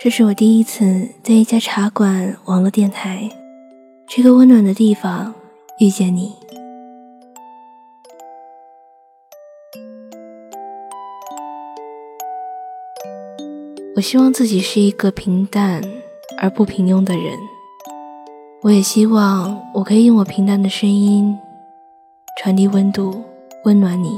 这是我第一次在一家茶馆网络电台这个温暖的地方遇见你。我希望自己是一个平淡而不平庸的人，我也希望我可以用我平淡的声音传递温度，温暖你。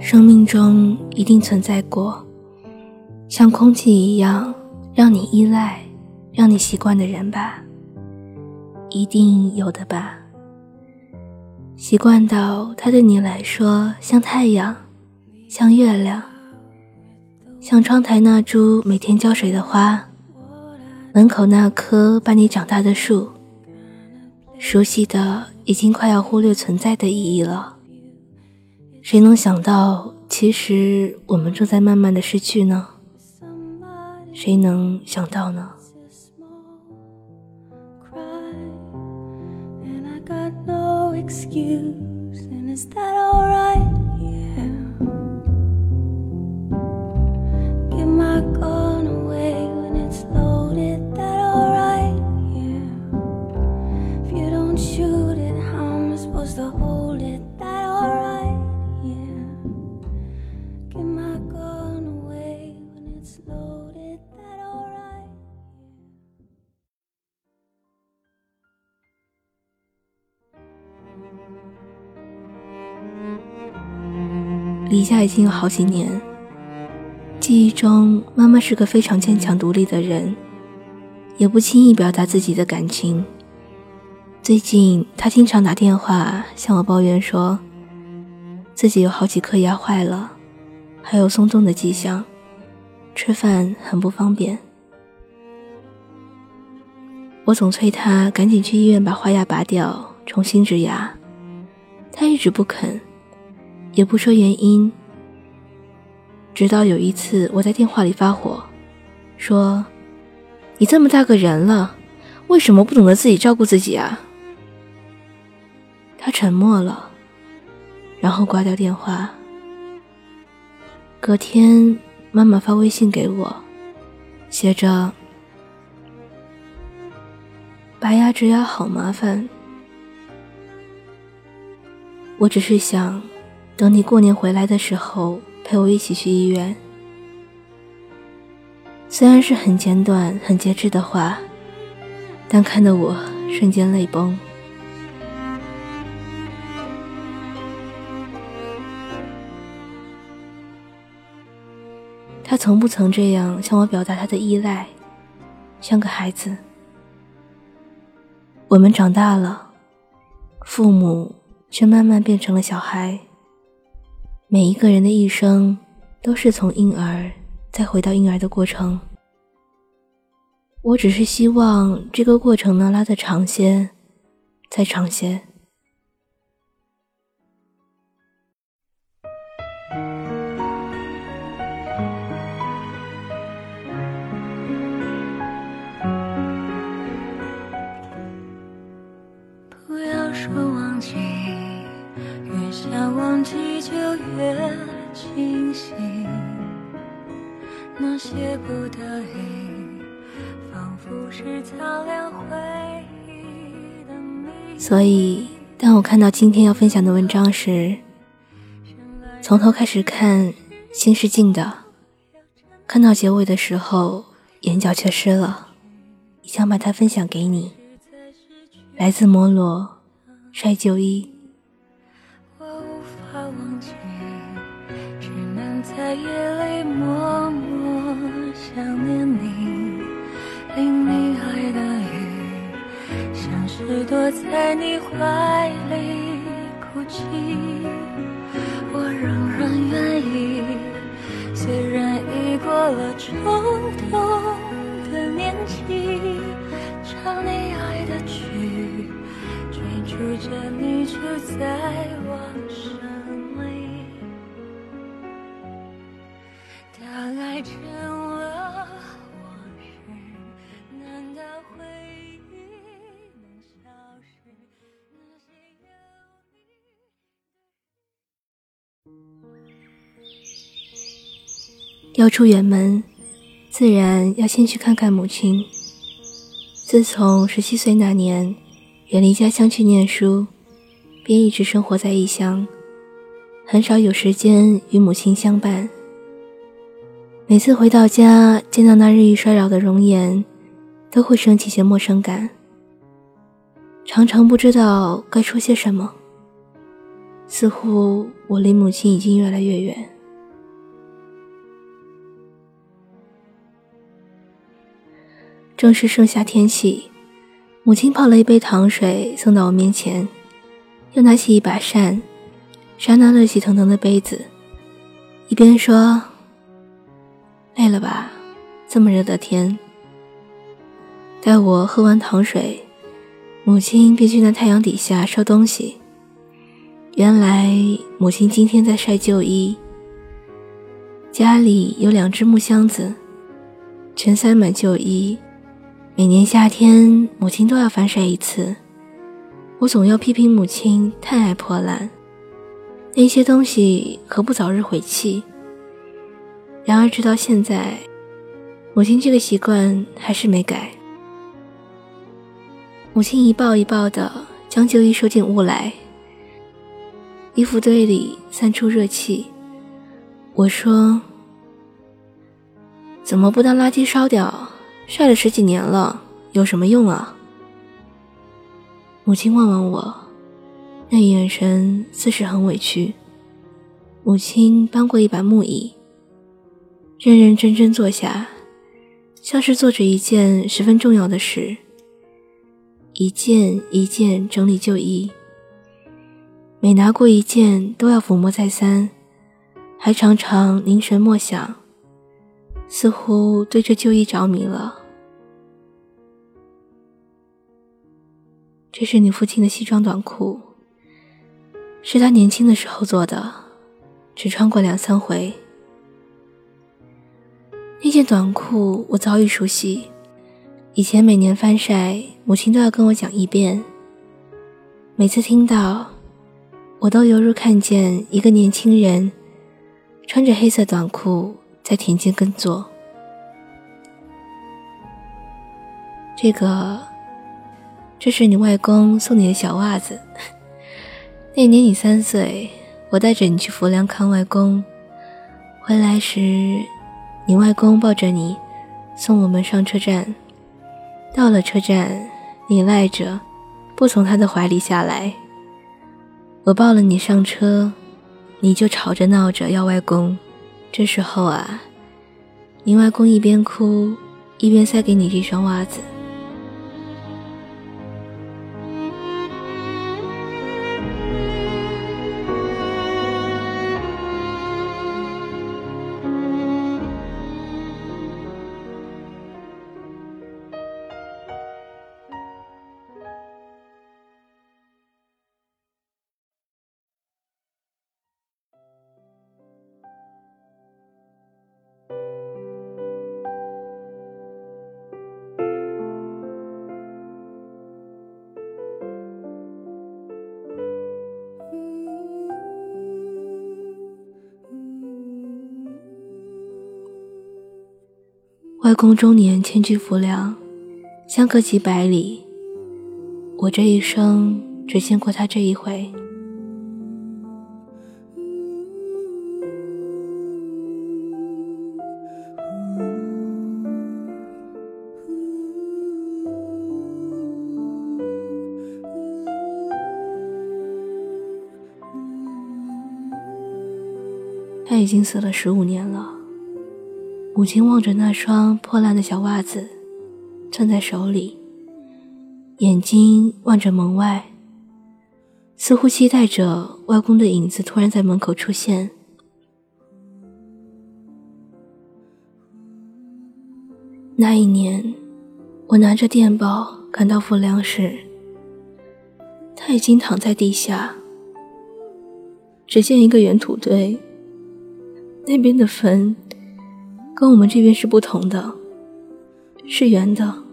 生命中一定存在过，像空气一样让你依赖、让你习惯的人吧，一定有的吧。习惯到他对你来说像太阳，像月亮，像窗台那株每天浇水的花，门口那棵伴你长大的树，熟悉的已经快要忽略存在的意义了。谁能想到，其实我们正在慢慢的失去呢？谁能想到呢？离已经有好几年，记忆中妈妈是个非常坚强独立的人，也不轻易表达自己的感情。最近她经常打电话向我抱怨说，自己有好几颗牙坏了，还有松动的迹象，吃饭很不方便。我总催她赶紧去医院把花牙拔掉，重新植牙，她一直不肯。也不说原因，直到有一次我在电话里发火，说：“你这么大个人了，为什么不懂得自己照顾自己啊？”他沉默了，然后挂掉电话。隔天，妈妈发微信给我，写着：“拔牙植牙好麻烦。”我只是想。等你过年回来的时候，陪我一起去医院。虽然是很简短、很节制的话，但看得我瞬间泪崩。他从不曾这样向我表达他的依赖，像个孩子。我们长大了，父母却慢慢变成了小孩。每一个人的一生都是从婴儿再回到婴儿的过程。我只是希望这个过程能拉得长些，再长些。忘记。就越清晰，那些不得已，仿佛是擦亮回忆的。所以，当我看到今天要分享的文章时，从头开始看，心是静的；看到结尾的时候，眼角却湿了，想把它分享给你。来自摩罗，晒旧衣。在夜里默默想念你。淋你爱的雨，像是躲在你怀里哭泣。我仍然愿意，虽然已过了冲动的年纪，唱你爱的曲，追逐着你住在往事要出远门，自然要先去看看母亲。自从十七岁那年远离家乡去念书，便一直生活在异乡，很少有时间与母亲相伴。每次回到家，见到那日益衰老的容颜，都会升起些陌生感，常常不知道该说些什么。似乎我离母亲已经越来越远。正是盛夏天气，母亲泡了一杯糖水送到我面前，又拿起一把扇，扇那热气腾腾的杯子，一边说：“累了吧？这么热的天。”待我喝完糖水，母亲便去那太阳底下收东西。原来母亲今天在晒旧衣，家里有两只木箱子，全塞满旧衣。每年夏天，母亲都要翻晒一次。我总要批评母亲太爱破烂，那些东西何不早日毁弃？然而直到现在，母亲这个习惯还是没改。母亲一抱一抱的将旧衣收进屋来，衣服堆里散出热气。我说：“怎么不当垃圾烧掉？”晒了十几年了，有什么用啊？母亲望望我，那眼神似是很委屈。母亲搬过一把木椅，认认真真坐下，像是做着一件十分重要的事，一件一件整理旧衣。每拿过一件，都要抚摸再三，还常常凝神默想。似乎对这旧衣着迷了。这是你父亲的西装短裤，是他年轻的时候做的，只穿过两三回。那件短裤我早已熟悉，以前每年翻晒，母亲都要跟我讲一遍。每次听到，我都犹如看见一个年轻人穿着黑色短裤。在田间耕作。这个，这是你外公送你的小袜子。那年你三岁，我带着你去浮梁看外公。回来时，你外公抱着你，送我们上车站。到了车站，你赖着，不从他的怀里下来。我抱了你上车，你就吵着闹着要外公。这时候啊，你外公一边哭，一边塞给你这双袜子。外公中年迁居浮梁相隔几百里我这一生只见过他这一回。他已经死了十五年了。母亲望着那双破烂的小袜子，攥在手里，眼睛望着门外，似乎期待着外公的影子突然在门口出现。那一年，我拿着电报赶到傅良时，他已经躺在地下。只见一个圆土堆，那边的坟跟我们这边是不同的，是圆的。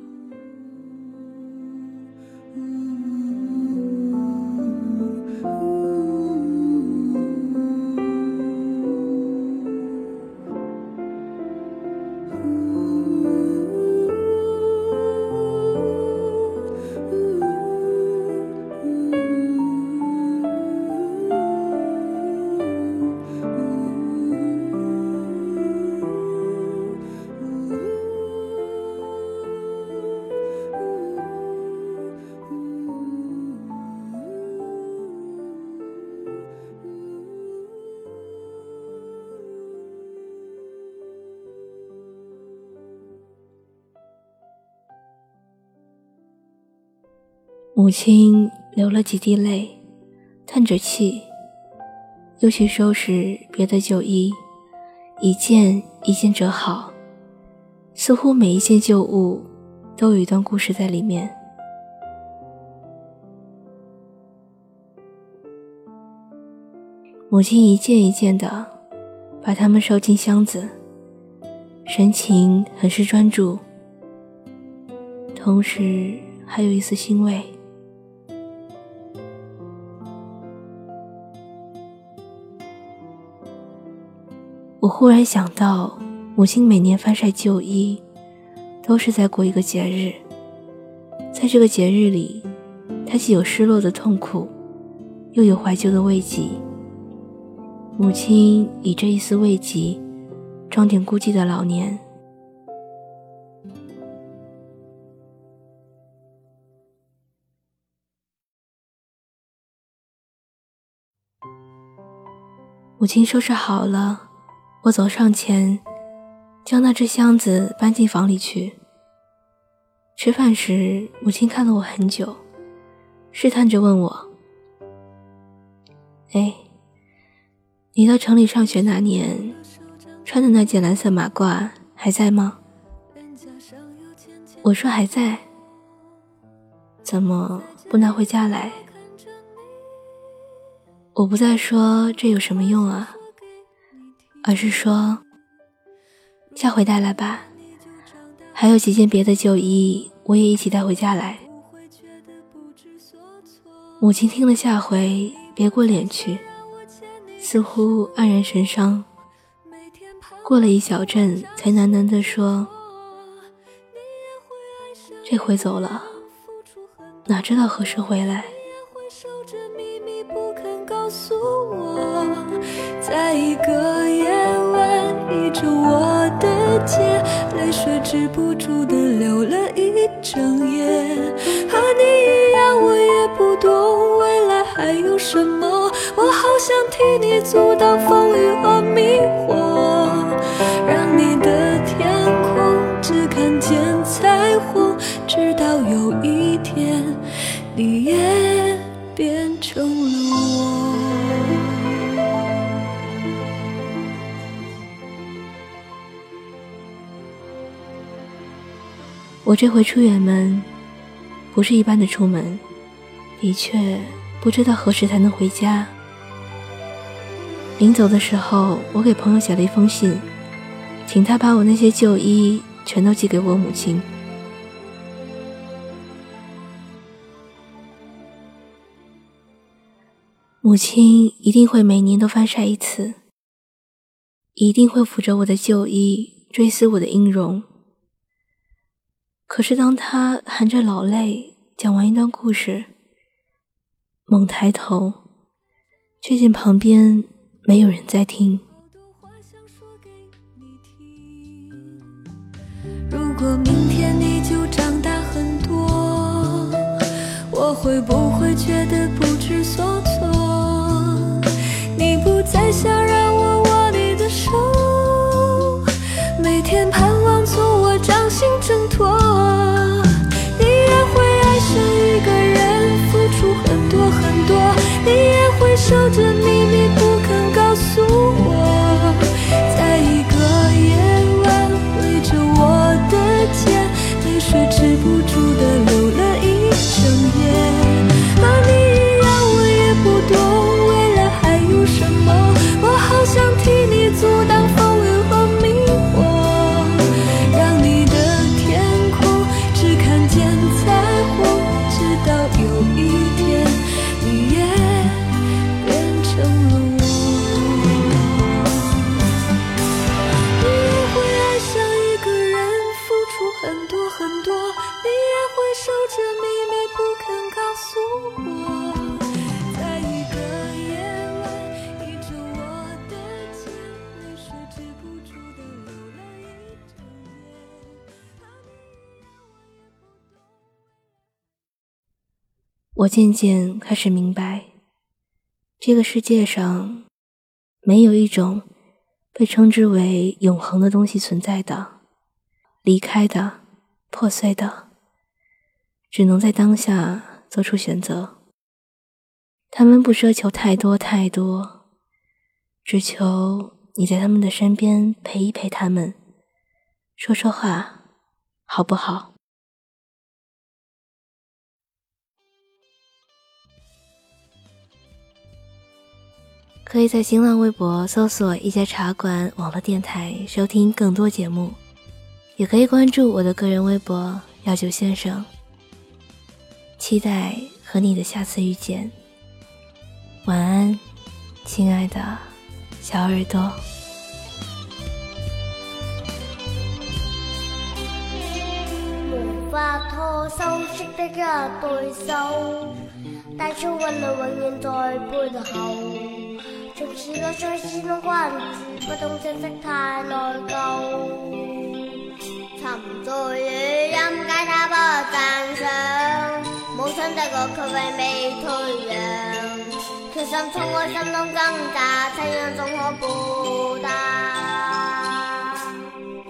母亲流了几滴泪，叹着气，又去收拾别的旧衣，一件一件折好，似乎每一件旧物都有一段故事在里面。母亲一件一件的把它们收进箱子，神情很是专注，同时还有一丝欣慰。我忽然想到，母亲每年翻晒旧衣，都是在过一个节日。在这个节日里，她既有失落的痛苦，又有怀旧的慰藉。母亲以这一丝慰藉，装点孤寂的老年。母亲收拾好了。我走上前，将那只箱子搬进房里去。吃饭时，母亲看了我很久，试探着问我：“哎，你到城里上学那年，穿的那件蓝色马褂还在吗？”我说：“还在。”怎么不拿回家来？我不再说这有什么用啊。而是说，下回带来吧。还有几件别的旧衣，我也一起带回家来。母亲听了下回，别过脸去，似乎黯然神伤。过了一小阵，才喃喃地说：“这回走了，哪知道何时回来。”在一个夜晚，倚着我的肩，泪水止不住的流了一整夜。和你一样，我也不懂未来还有什么，我好想替你阻挡风雨和迷惑，让你的天空只看见彩虹，直到有一天，你也变成了我这回出远门，不是一般的出门，的确不知道何时才能回家。临走的时候，我给朋友写了一封信，请他把我那些旧衣全都寄给我母亲。母亲一定会每年都翻晒一次，一定会抚着我的旧衣，追思我的音容。可是，当他含着老泪讲完一段故事，猛抬头，却见旁边没有人在听。如果明天你就长大很多，我会不会觉得不我渐渐开始明白，这个世界上没有一种被称之为永恒的东西存在的，离开的、破碎的，只能在当下做出选择。他们不奢求太多太多，只求你在他们的身边陪一陪他们，说说话，好不好？可以在新浪微博搜索“一家茶馆”网络电台收听更多节目，也可以关注我的个人微博“药酒先生”。期待和你的下次遇见。晚安，亲爱的小耳朵。无法拖收拾的一对手，带出温暖永远在背后。从此我再始终关注，不懂珍惜太内疚。沉醉于音阶，他不赞赏，母亲的我却永未退让。决心从我心中挣扎，怎样总可报答？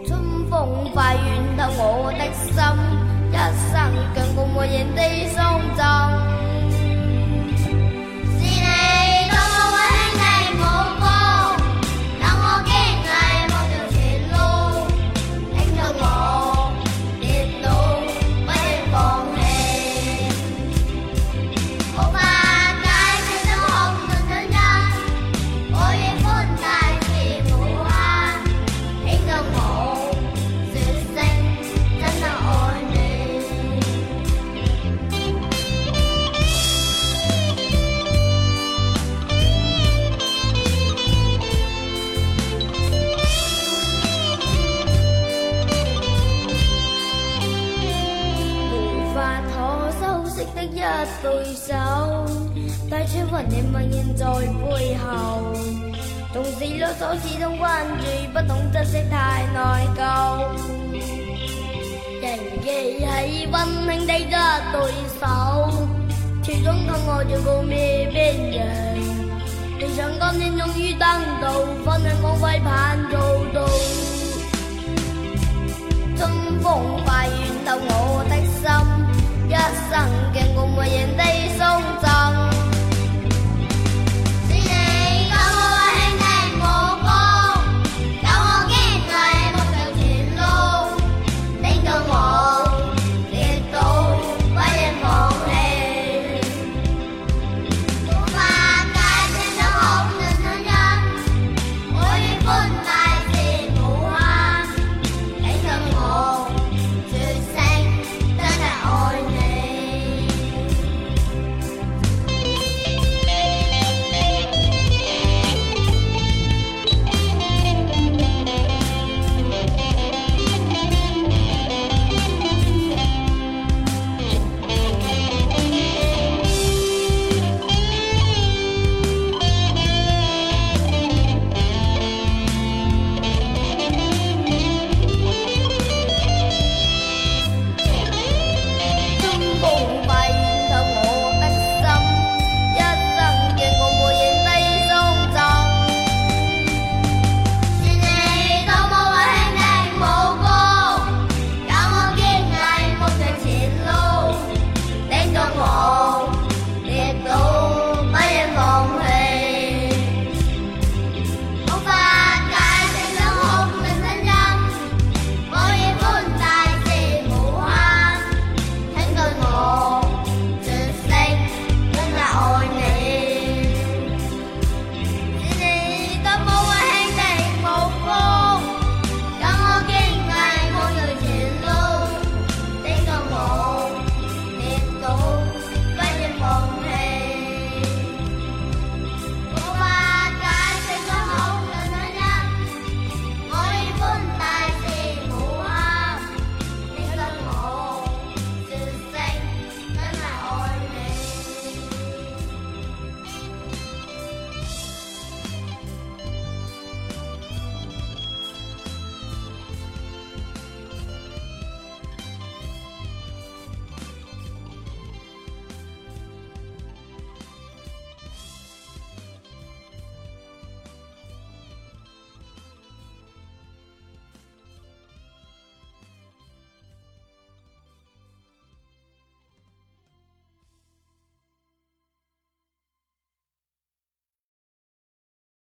春风化暖透我的心，一生强共无言地送带出温暖默然在背后，纵使啰嗦始终关注，不懂珍惜太内疚。仍记起温馨的一对手，始终给我在告别边缘。理想今天终于登到，分享光辉盼做